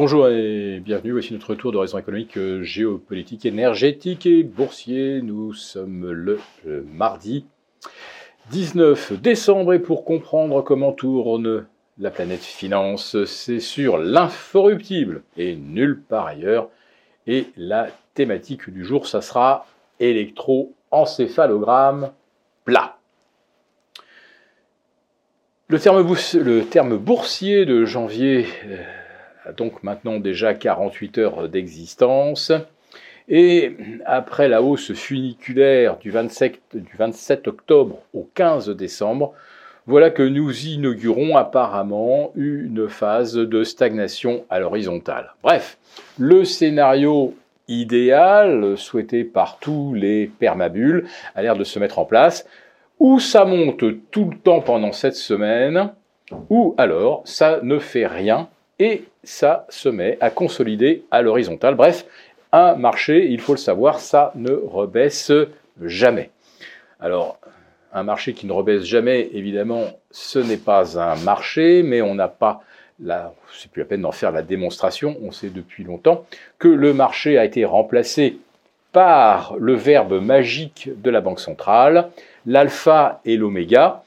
Bonjour et bienvenue. Voici notre tour d'horizon économique, euh, géopolitique, énergétique et boursier. Nous sommes le, le mardi 19 décembre et pour comprendre comment tourne la planète finance, c'est sur l'inforruptible et nulle part ailleurs. Et la thématique du jour, ça sera électroencéphalogramme plat. Le terme, le terme boursier de janvier euh, donc maintenant déjà 48 heures d'existence. Et après la hausse funiculaire du 27, du 27, octobre au 15 décembre, voilà que nous inaugurons apparemment une phase de stagnation à l'horizontale. Bref, le scénario idéal souhaité par tous les permabules a l'air de se mettre en place, où ça monte tout le temps pendant cette semaine, ou alors ça ne fait rien et ça se met à consolider à l'horizontale. Bref, un marché, il faut le savoir, ça ne rebaisse jamais. Alors, un marché qui ne rebaisse jamais, évidemment, ce n'est pas un marché, mais on n'a pas là, c'est plus la peine d'en faire la démonstration, on sait depuis longtemps que le marché a été remplacé par le verbe magique de la Banque centrale, l'alpha et l'oméga,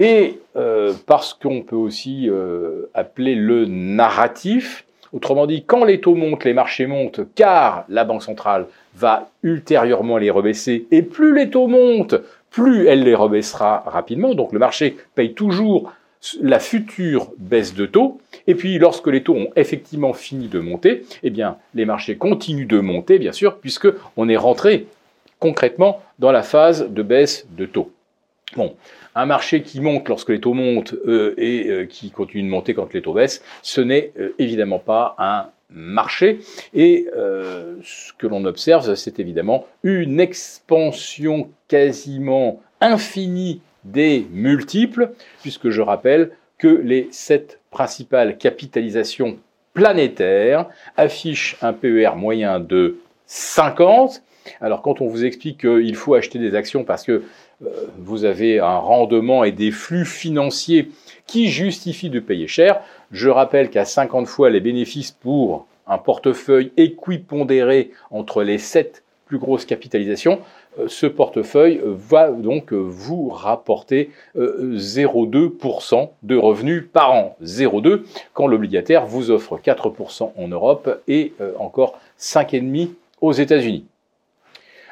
et euh, parce qu'on peut aussi euh, appeler le narratif, autrement dit, quand les taux montent, les marchés montent, car la Banque centrale va ultérieurement les rebaisser, et plus les taux montent, plus elle les rebaissera rapidement, donc le marché paye toujours la future baisse de taux, et puis lorsque les taux ont effectivement fini de monter, eh bien les marchés continuent de monter, bien sûr, puisque on est rentré concrètement dans la phase de baisse de taux. Bon, un marché qui monte lorsque les taux montent euh, et euh, qui continue de monter quand les taux baissent, ce n'est euh, évidemment pas un marché. Et ce que l'on observe, c'est évidemment une expansion quasiment infinie des multiples, puisque je rappelle que les sept principales capitalisations planétaires affichent un PER moyen de 50. Alors quand on vous explique qu'il faut acheter des actions parce que euh, vous avez un rendement et des flux financiers qui justifient de payer cher. Je rappelle qu'à 50 fois les bénéfices pour un portefeuille équipondéré entre les 7 plus grosses capitalisations, euh, ce portefeuille va donc vous rapporter 0,2% euh, de revenus par an. 0,2% quand l'obligataire vous offre 4% en Europe et encore 5,5% aux États-Unis.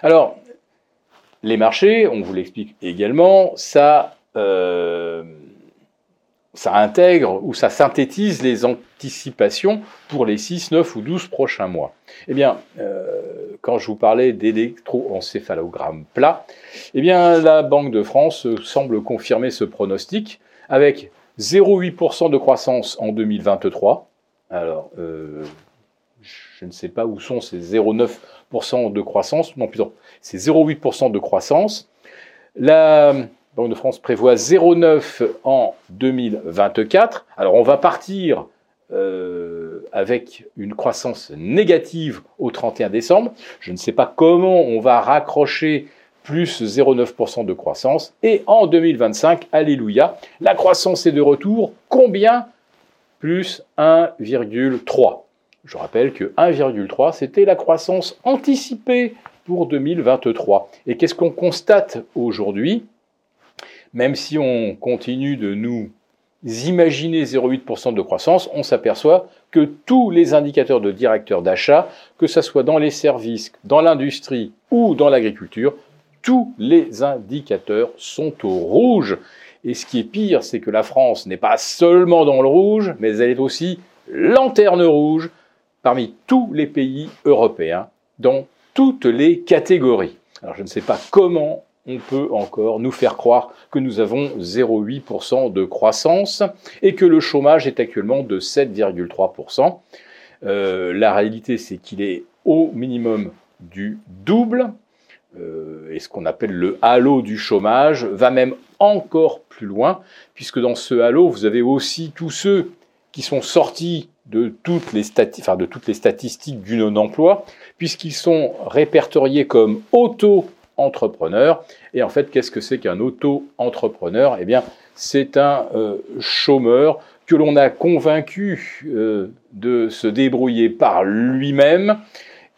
Alors, les marchés, on vous l'explique également, ça, euh, ça intègre ou ça synthétise les anticipations pour les 6, 9 ou 12 prochains mois. Eh bien, euh, quand je vous parlais d'électroencéphalogramme plat, eh bien, la Banque de France semble confirmer ce pronostic avec 0,8% de croissance en 2023. Alors, euh, je ne sais pas où sont ces 0,9% de croissance, non plutôt, c'est 0,8% de croissance. La Banque de France prévoit 0,9% en 2024. Alors on va partir euh, avec une croissance négative au 31 décembre. Je ne sais pas comment on va raccrocher plus 0,9% de croissance. Et en 2025, alléluia, la croissance est de retour. Combien? Plus 1,3. Je rappelle que 1,3, c'était la croissance anticipée pour 2023. Et qu'est-ce qu'on constate aujourd'hui? Même si on continue de nous imaginer 0,8% de croissance, on s'aperçoit que tous les indicateurs de directeurs d'achat, que ce soit dans les services, dans l'industrie ou dans l'agriculture, tous les indicateurs sont au rouge. Et ce qui est pire, c'est que la France n'est pas seulement dans le rouge, mais elle est aussi lanterne rouge parmi tous les pays européens dans toutes les catégories. Alors je ne sais pas comment on peut encore nous faire croire que nous avons 0,8% de croissance et que le chômage est actuellement de 7,3%. Euh, la réalité, c'est qu'il est au minimum du double. Euh, et ce qu'on appelle le halo du chômage va même encore plus loin, puisque dans ce halo, vous avez aussi tous ceux qui sont sortis de toutes les, statistiques du non-emploi, puisqu'ils sont répertoriés comme auto-entrepreneurs. Et en fait, qu'est-ce que c'est qu'un auto-entrepreneur? Eh bien, c'est un euh, chômeur que l'on a convaincu euh, de se débrouiller par lui-même.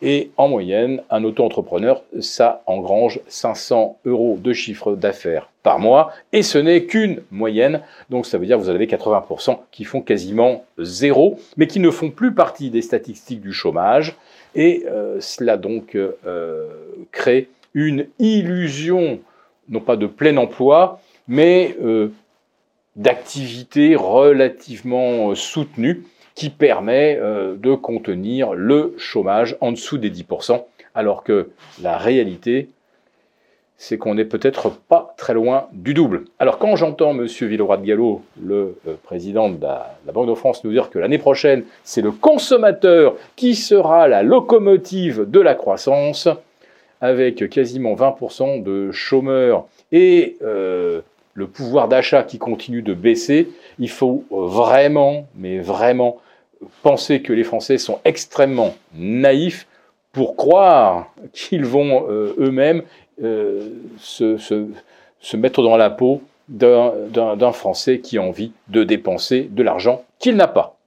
Et en moyenne, un auto-entrepreneur, ça engrange 500 euros de chiffre d'affaires par mois. Et ce n'est qu'une moyenne. Donc ça veut dire que vous avez 80% qui font quasiment zéro, mais qui ne font plus partie des statistiques du chômage. Et euh, cela donc euh, crée une illusion, non pas de plein emploi, mais euh, d'activité relativement soutenue qui permet de contenir le chômage en dessous des 10%, alors que la réalité, c'est qu'on n'est peut-être pas très loin du double. Alors quand j'entends M. Villeroy de Gallo, le euh, président de la, Banque de France, nous dire que l'année prochaine, c'est le consommateur qui sera la locomotive de la croissance, avec quasiment 20% de chômeurs et euh, le pouvoir d'achat qui continue de baisser, il faut vraiment, mais vraiment, penser que les Français sont extrêmement naïfs pour croire qu'ils vont euh, eux-mêmes euh, se, se, mettre dans la peau d'un Français qui a envie de dépenser de l'argent qu'il n'a pas.